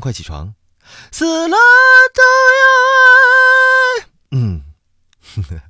快起床。死了都要爱。嗯。呵呵